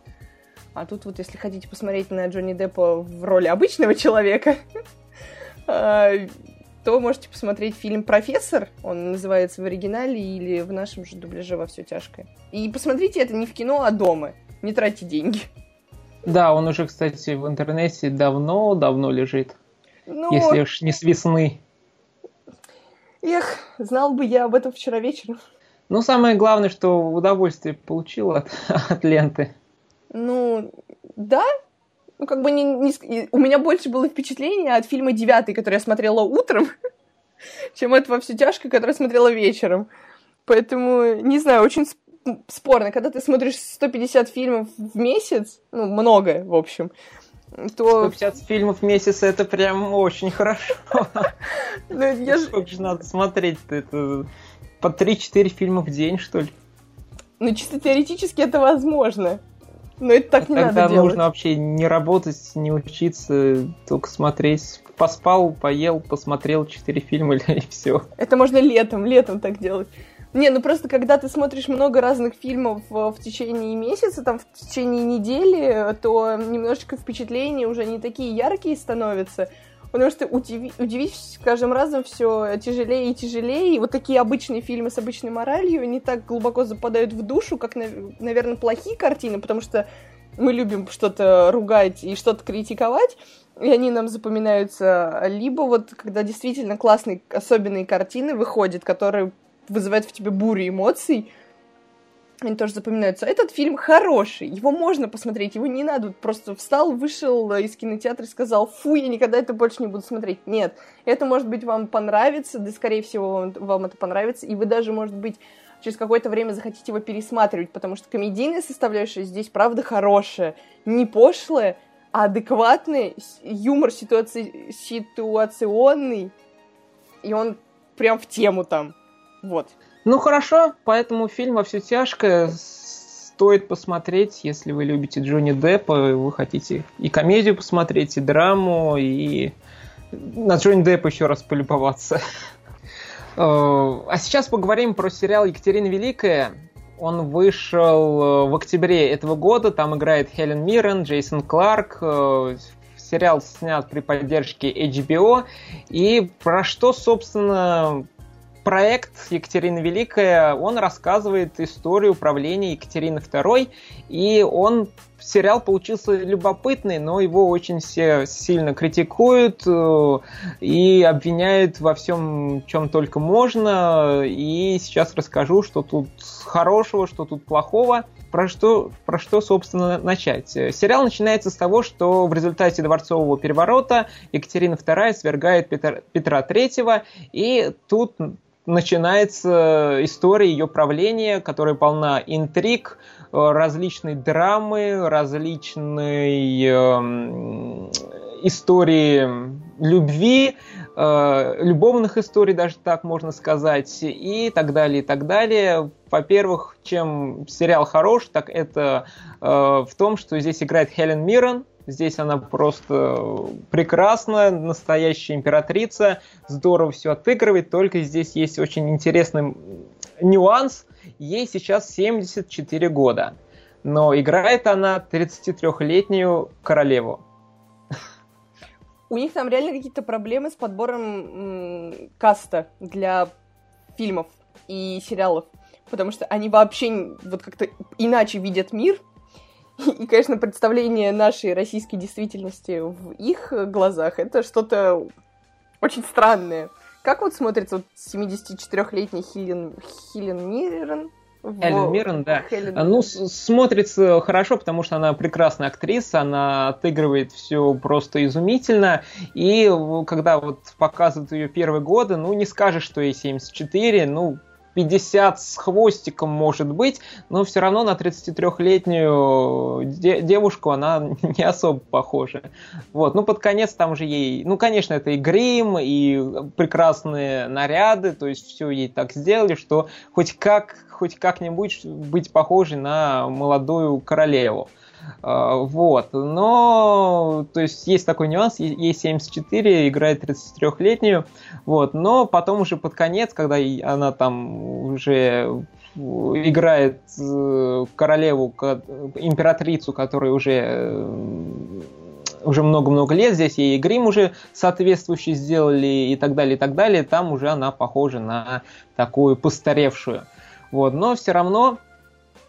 А тут вот, если хотите посмотреть на Джонни Деппа в роли обычного человека, а, то можете посмотреть фильм «Профессор», он называется в оригинале или в нашем же дубляже «Во все тяжкое». И посмотрите это не в кино, а дома. Не тратьте деньги. Да, он уже, кстати, в интернете давно-давно лежит. Ну, если уж не с весны. Эх, знал бы я об этом вчера вечером. Ну, самое главное, что удовольствие получил от, от ленты. Ну, да. Ну, как бы не, не... У меня больше было впечатление от фильма «Девятый», который я смотрела утром, чем от «Во все тяжко», который я смотрела вечером. Поэтому, не знаю, очень спорно. Когда ты смотришь 150 фильмов в месяц, ну, много, в общем, то... 150 фильмов в месяц это прям очень хорошо. Ну. Сколько же надо смотреть-то? Это по 3-4 фильма в день, что ли? Ну, чисто теоретически это возможно. Но это так не Тогда надо делать. Нужно вообще не работать, не учиться, только смотреть. Поспал, поел, посмотрел 4 фильма и все. Это можно летом, летом так делать. Не, ну просто когда ты смотришь много разных фильмов в, в течение месяца, там в течение недели, то немножечко впечатления уже не такие яркие становятся. Потому что удиви, удивить каждым разом все тяжелее и тяжелее. И вот такие обычные фильмы с обычной моралью не так глубоко западают в душу, как, наверное, плохие картины, потому что мы любим что-то ругать и что-то критиковать, и они нам запоминаются. Либо вот когда действительно классные, особенные картины выходят, которые вызывает в тебе бурю эмоций, они тоже запоминаются. Этот фильм хороший, его можно посмотреть, его не надо. Просто встал, вышел из кинотеатра и сказал, фу, я никогда это больше не буду смотреть. Нет, это, может быть, вам понравится, да, скорее всего, вам, вам это понравится, и вы даже, может быть, через какое-то время захотите его пересматривать, потому что комедийная составляющая здесь, правда, хорошая, не пошлая, а адекватная, юмор ситуаци... ситуационный, и он прям в тему там. Вот. Ну хорошо, поэтому фильм во все тяжкое стоит посмотреть, если вы любите Джонни Деппа, вы хотите и комедию посмотреть, и драму, и на Джонни Деппа еще раз полюбоваться. Э, а сейчас поговорим про сериал «Екатерина Великая». Он вышел э, в октябре этого года. Там играет Хелен Миррен, Джейсон Кларк. Э, сериал снят при поддержке HBO. И про что, собственно, проект Екатерина Великая, он рассказывает историю правления Екатерины II, и он сериал получился любопытный, но его очень все сильно критикуют э, и обвиняют во всем, чем только можно. И сейчас расскажу, что тут хорошего, что тут плохого. Про что, про что, собственно, начать? Сериал начинается с того, что в результате дворцового переворота Екатерина II свергает Петра, Петра III, и тут начинается история ее правления, которая полна интриг, э, различной драмы, различной э, истории любви, э, любовных историй, даже так можно сказать, и так далее, и так далее. Во-первых, чем сериал хорош, так это э, в том, что здесь играет Хелен Миррен, Здесь она просто прекрасная, настоящая императрица, здорово все отыгрывает, только здесь есть очень интересный нюанс. Ей сейчас 74 года, но играет она 33-летнюю королеву. У них там реально какие-то проблемы с подбором каста для фильмов и сериалов. потому что они вообще вот как-то иначе видят мир, и, конечно, представление нашей российской действительности в их глазах это что-то очень странное. Как вот смотрится вот 74-летний Хилен, Хилен Миррен? Хелен Миррен, да. Хелен ну, смотрится хорошо, потому что она прекрасная актриса, она отыгрывает все просто изумительно. И когда вот показывают ее первые годы, ну, не скажешь, что ей 74, ну, 50 с хвостиком может быть, но все равно на 33-летнюю де- девушку она не особо похожа. Вот. Ну, под конец там же ей... Ну, конечно, это и грим, и прекрасные наряды, то есть все ей так сделали, что хоть как хоть как-нибудь быть похожей на молодую королеву. А, вот. Но, то есть, есть такой нюанс, ей 74, играет 33-летнюю, вот. Но потом уже под конец, когда она там уже играет э, королеву, императрицу, которая уже э, уже много-много лет, здесь ей грим уже соответствующий сделали и так далее, и так далее, там уже она похожа на такую постаревшую. Вот, но все равно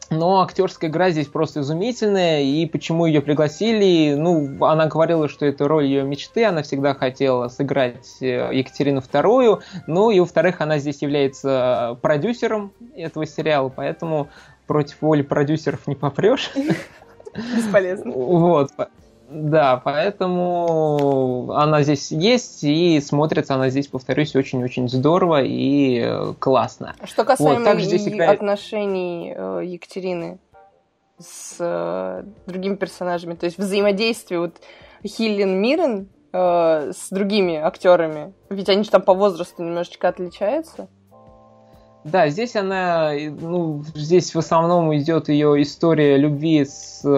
но актерская игра здесь просто изумительная, и почему ее пригласили? Ну, она говорила, что это роль ее мечты, она всегда хотела сыграть э, Екатерину II, ну и, во-вторых, она здесь является продюсером этого сериала, поэтому против воли продюсеров не попрешь. Бесполезно. Вот. Да, поэтому она здесь есть, и смотрится она здесь, повторюсь, очень-очень здорово и э, классно. А что касаемо вот, здесь играет... отношений э, Екатерины с э, другими персонажами, то есть взаимодействие вот Хиллин Мирен э, с другими актерами, ведь они же там по возрасту немножечко отличаются. Да, здесь она, ну, здесь в основном идет ее история любви с э,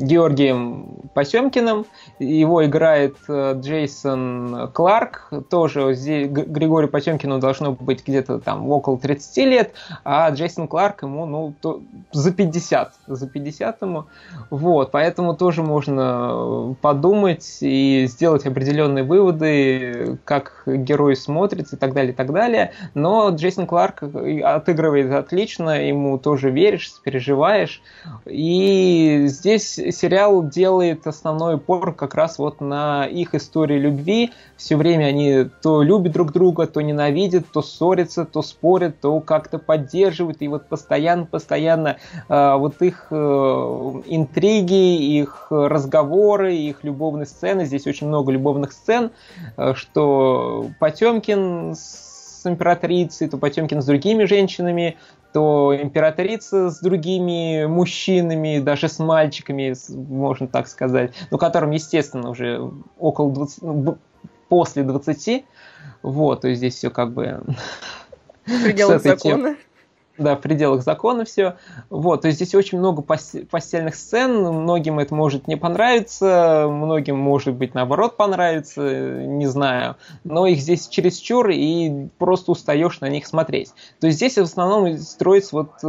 Георгием Потемкиным. Его играет э, Джейсон Кларк. Тоже здесь Григорию Потемкину должно быть где-то там около 30 лет, а Джейсон Кларк ему, ну, то, за 50. За 50 ему. Вот, поэтому тоже можно подумать и сделать определенные выводы, как герой смотрится и так далее, и так далее. Но Джейсон Кларк отыгрывает отлично, ему тоже веришь, переживаешь. И здесь сериал делает основной упор как раз вот на их истории любви. Все время они то любят друг друга, то ненавидят, то ссорятся, то спорят, то как-то поддерживают. И вот постоянно-постоянно э, вот их э, интриги, их разговоры, их любовные сцены. Здесь очень много любовных сцен, э, что Потемкин с императрицей, то Потемкин с другими женщинами, то императрица с другими мужчинами, даже с мальчиками, можно так сказать, ну, которым, естественно, уже около 20, ну, после 20, вот, то есть здесь все как бы... В пределах закона. Тем да, в пределах закона все. Вот, то есть здесь очень много постельных сцен, многим это может не понравиться, многим, может быть, наоборот понравится, не знаю. Но их здесь чересчур, и просто устаешь на них смотреть. То есть здесь в основном строится вот э,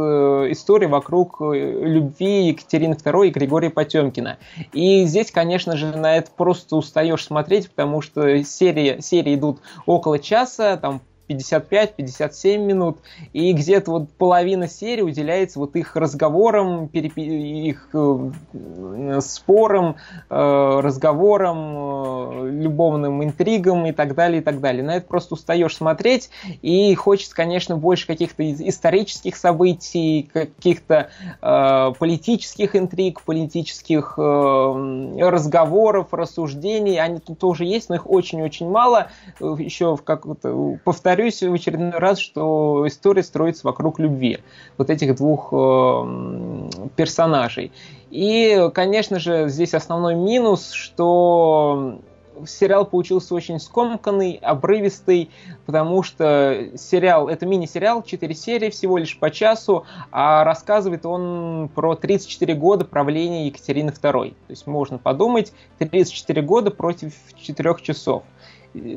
история вокруг э, любви Екатерины II и Григория Потемкина. И здесь, конечно же, на это просто устаешь смотреть, потому что серии, серии идут около часа, там 55-57 минут, и где-то вот половина серии уделяется вот их разговорам, перепи... их э, спорам, э, разговорам, э, любовным интригам и так далее, и так далее. На это просто устаешь смотреть, и хочется, конечно, больше каких-то исторических событий, каких-то э, политических интриг, политических э, разговоров, рассуждений. Они тут тоже есть, но их очень-очень мало. Еще в как-то повторяю повторюсь в очередной раз, что история строится вокруг любви вот этих двух э, персонажей. И, конечно же, здесь основной минус, что сериал получился очень скомканный, обрывистый, потому что сериал, это мини-сериал, 4 серии всего лишь по часу, а рассказывает он про 34 года правления Екатерины II. То есть можно подумать, 34 года против 4 часов.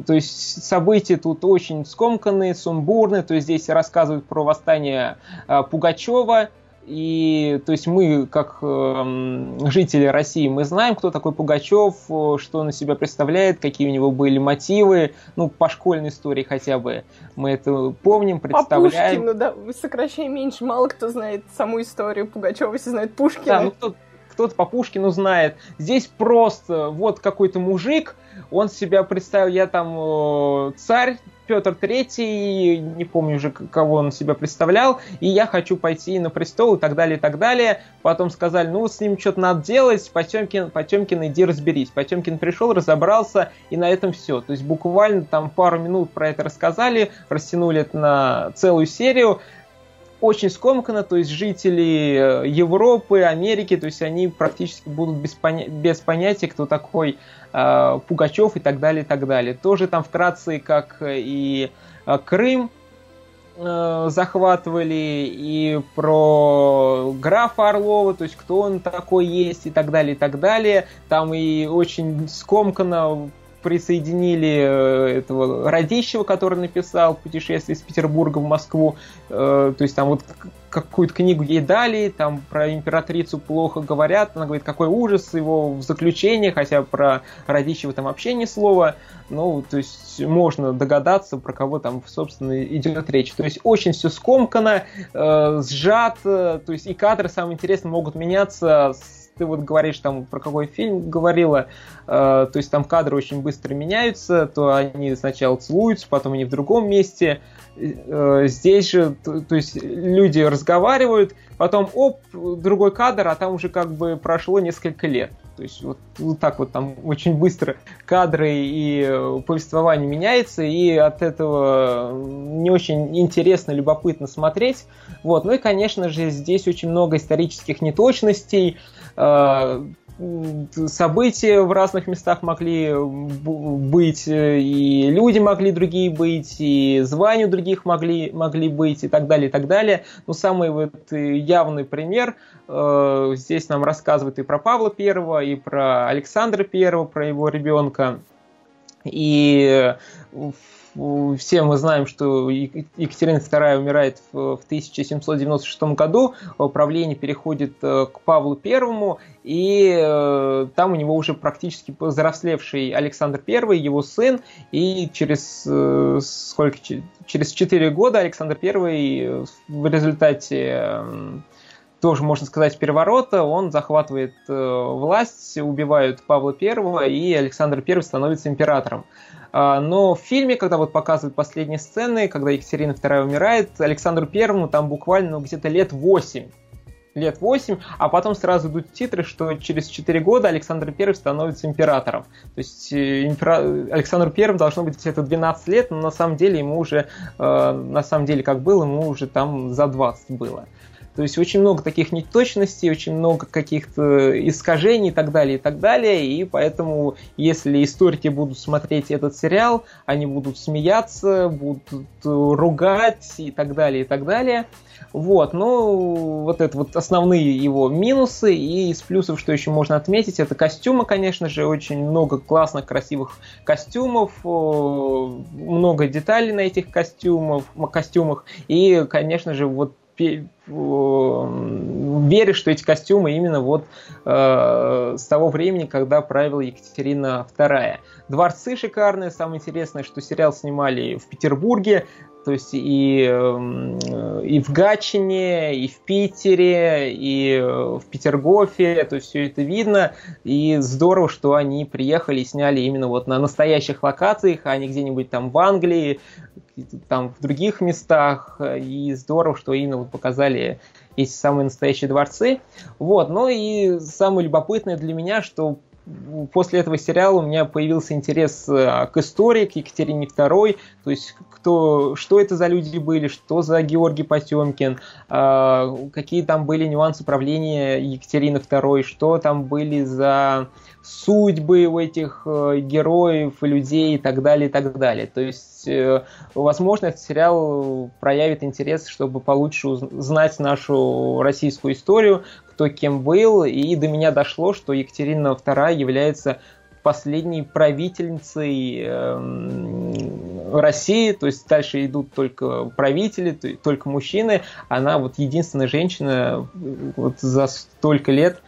То есть события тут очень скомканные, сумбурные. То есть здесь рассказывают про восстание а, Пугачева, и то есть мы, как э, жители России, мы знаем, кто такой Пугачев, э, что он на себя представляет, какие у него были мотивы, ну, по школьной истории хотя бы. Мы это помним, представляем. По Пушкину, да, сокращай меньше, мало кто знает саму историю Пугачева, если знает Пушкина. Да, ну кто, кто-то по Пушкину знает. Здесь просто вот какой-то мужик, он себя представил, я там э, царь, Петр Третий, не помню уже, кого он себя представлял, и я хочу пойти на престол и так далее, и так далее. Потом сказали, ну, с ним что-то надо делать, Потемкин, Потемкин, иди разберись. Потемкин пришел, разобрался, и на этом все. То есть буквально там пару минут про это рассказали, растянули это на целую серию очень скомканно, то есть жители э, Европы, Америки, то есть они практически будут без, поня- без понятия, кто такой э, Пугачев и так далее, и так далее. Тоже там вкратце, как и э, Крым э, захватывали, и про графа Орлова, то есть кто он такой есть, и так далее, и так далее. Там и очень скомканно присоединили э, этого Радищева, который написал «Путешествие из Петербурга в Москву». Э, то есть там вот какую-то книгу ей дали, там про императрицу плохо говорят, она говорит, какой ужас его в заключении, хотя про Радищева там вообще ни слова. Ну, то есть можно догадаться, про кого там, собственно, идет речь. То есть очень все скомкано, э, сжато, то есть и кадры, самое интересное, могут меняться с ты вот говоришь там про какой фильм говорила, э, то есть там кадры очень быстро меняются, то они сначала целуются, потом они в другом месте. Э, здесь же, то, то есть люди разговаривают, потом оп, другой кадр, а там уже как бы прошло несколько лет. То есть вот, вот так вот там очень быстро кадры и э, повествование меняется, и от этого не очень интересно, любопытно смотреть. Вот. Ну и, конечно же, здесь очень много исторических неточностей, Э, события в разных местах могли быть, и люди могли другие быть, и звания других могли, могли быть, и так далее, и так далее. Но самый вот явный пример э, здесь нам рассказывает и про Павла Первого, и про Александра Первого, про его ребенка. И все мы знаем, что Екатерина II умирает в 1796 году, правление переходит э, к Павлу I, и э, там у него уже практически взрослевший Александр I, его сын, и через э, сколько через 4 года Александр I в результате тоже, можно сказать, переворота, он захватывает власть, убивают Павла I, и Александр I становится императором. А, но в фильме, когда вот показывают последние сцены, когда Екатерина II умирает, Александру Первому там буквально ну, где-то лет 8 лет 8, а потом сразу идут титры, что через 4 года Александр I становится императором. То есть э, импера... Александру I должно быть где-то 12 лет, но на самом деле ему уже, э, на самом деле как было, ему уже там за 20 было. То есть очень много таких неточностей, очень много каких-то искажений и так далее, и так далее. И поэтому, если историки будут смотреть этот сериал, они будут смеяться, будут ругать и так далее, и так далее. Вот, ну, вот это вот основные его минусы. И из плюсов, что еще можно отметить, это костюмы, конечно же, очень много классных, красивых костюмов, много деталей на этих костюмах, костюмах. И, конечно же, вот веришь, что эти костюмы именно вот э, с того времени, когда правила Екатерина II. Дворцы шикарные, самое интересное, что сериал снимали в Петербурге, то есть и, эм, и в Гатчине, и в Питере, и в Петергофе, то есть все это видно, и здорово, что они приехали и сняли именно вот на настоящих локациях, а не где-нибудь там в Англии, там в других местах, и здорово, что именно вот показали эти самые настоящие дворцы. Вот, ну и самое любопытное для меня, что после этого сериала у меня появился интерес э, к истории, к Екатерине II, то есть кто, что это за люди были, что за Георгий Потемкин, а, какие там были нюансы правления Екатерины II, что там были за судьбы у этих э, героев, людей и так далее, и так далее. То есть, э, возможно, этот сериал проявит интерес, чтобы получше узнать нашу российскую историю, кто кем был, и до меня дошло, что Екатерина II является последней правительницей эм, России, то есть дальше идут только правители, только мужчины. Она вот единственная женщина вот за столько лет,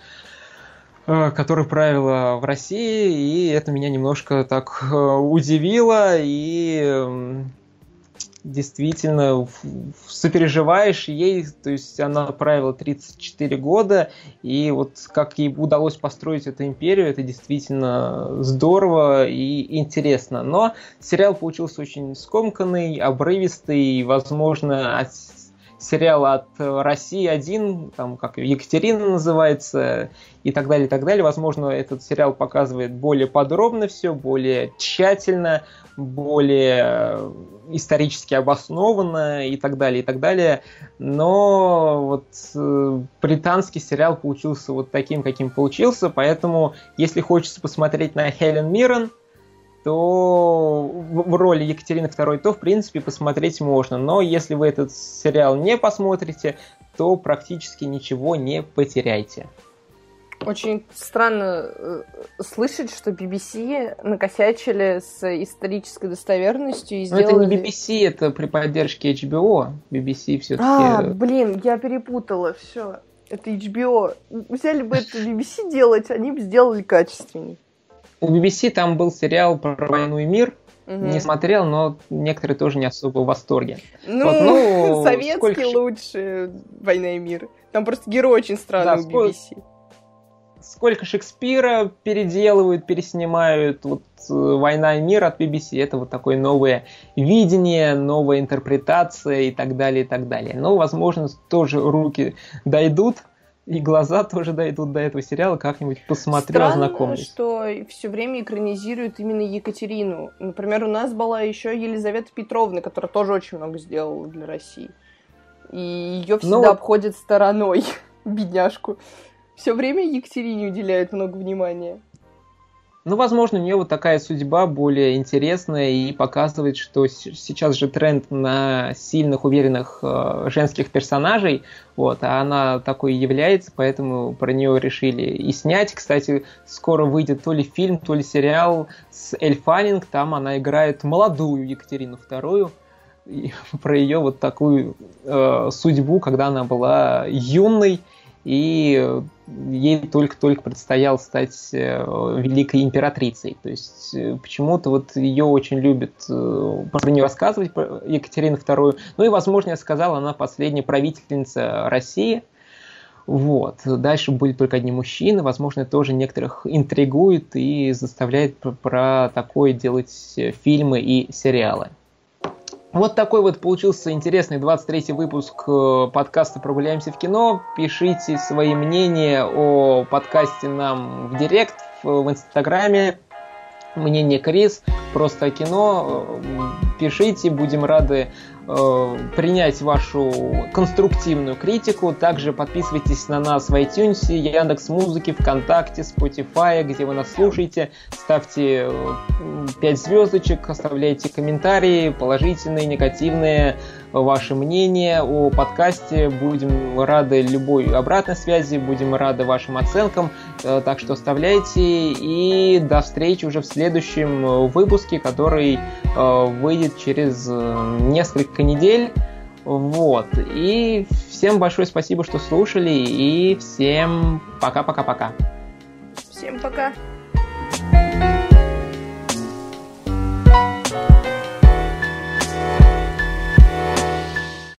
э, которая правила в России, и это меня немножко так э, удивило, и действительно сопереживаешь ей, то есть она правила 34 года, и вот как ей удалось построить эту империю, это действительно здорово и интересно. Но сериал получился очень скомканный, обрывистый, возможно, от сериала от России один, там как Екатерина называется, и так далее, и так далее. Возможно, этот сериал показывает более подробно все, более тщательно, более исторически обоснованно и так далее, и так далее. Но вот э, британский сериал получился вот таким, каким получился, поэтому если хочется посмотреть на Хелен Миррен, то в роли Екатерины II, то в принципе посмотреть можно. Но если вы этот сериал не посмотрите, то практически ничего не потеряйте. Очень странно э, слышать, что BBC накосячили с исторической достоверностью и сделали... Но это не BBC, это при поддержке HBO. BBC все-таки... А, блин, я перепутала, все. Это HBO. Взяли бы это BBC делать, они бы сделали качественней. У BBC там был сериал про войну и мир, Угу. Не смотрел, но некоторые тоже не особо в восторге. Ну, вот, ну советский сколько... лучше «Война и мир». Там просто герой очень странный да, у BBC сколько Шекспира переделывают, переснимают. Вот э, «Война и мир» от BBC — это вот такое новое видение, новая интерпретация и так далее, и так далее. Но, возможно, тоже руки дойдут, и глаза тоже дойдут до этого сериала, как-нибудь посмотрю, Странно, ознакомлюсь. что все время экранизируют именно Екатерину. Например, у нас была еще Елизавета Петровна, которая тоже очень много сделала для России. И ее всегда ну, обходят стороной, бедняжку все время Екатерине уделяют много внимания. Ну, возможно, у нее вот такая судьба более интересная и показывает, что сейчас же тренд на сильных, уверенных э, женских персонажей, вот, а она такой является, поэтому про нее решили и снять. Кстати, скоро выйдет то ли фильм, то ли сериал с Эль Фаннинг, там она играет молодую Екатерину II, про ее вот такую э, судьбу, когда она была юной, и ей только-только предстояло стать э, великой императрицей. То есть э, почему-то вот ее очень любят э, про нее рассказывать, про Екатерину II. Ну и, возможно, я сказал, она последняя правительница России. Вот. Дальше будет только одни мужчины. Возможно, тоже некоторых интригует и заставляет про такое делать фильмы и сериалы. Вот такой вот получился интересный 23 выпуск э, подкаста «Прогуляемся в кино». Пишите свои мнения о подкасте нам в директ, в Инстаграме. Мнение Крис, просто кино. Э, пишите, будем рады принять вашу конструктивную критику. Также подписывайтесь на нас в iTunes, Яндекс Музыки, ВКонтакте, Spotify, где вы нас слушаете. Ставьте э, 5 звездочек, оставляйте комментарии, положительные, негативные, ваше мнение о подкасте. Будем рады любой обратной связи, будем рады вашим оценкам. Э, так что оставляйте. И до встречи уже в следующем выпуске, который э, выйдет через несколько недель. Вот. И всем большое спасибо, что слушали. И всем пока-пока-пока. Всем пока.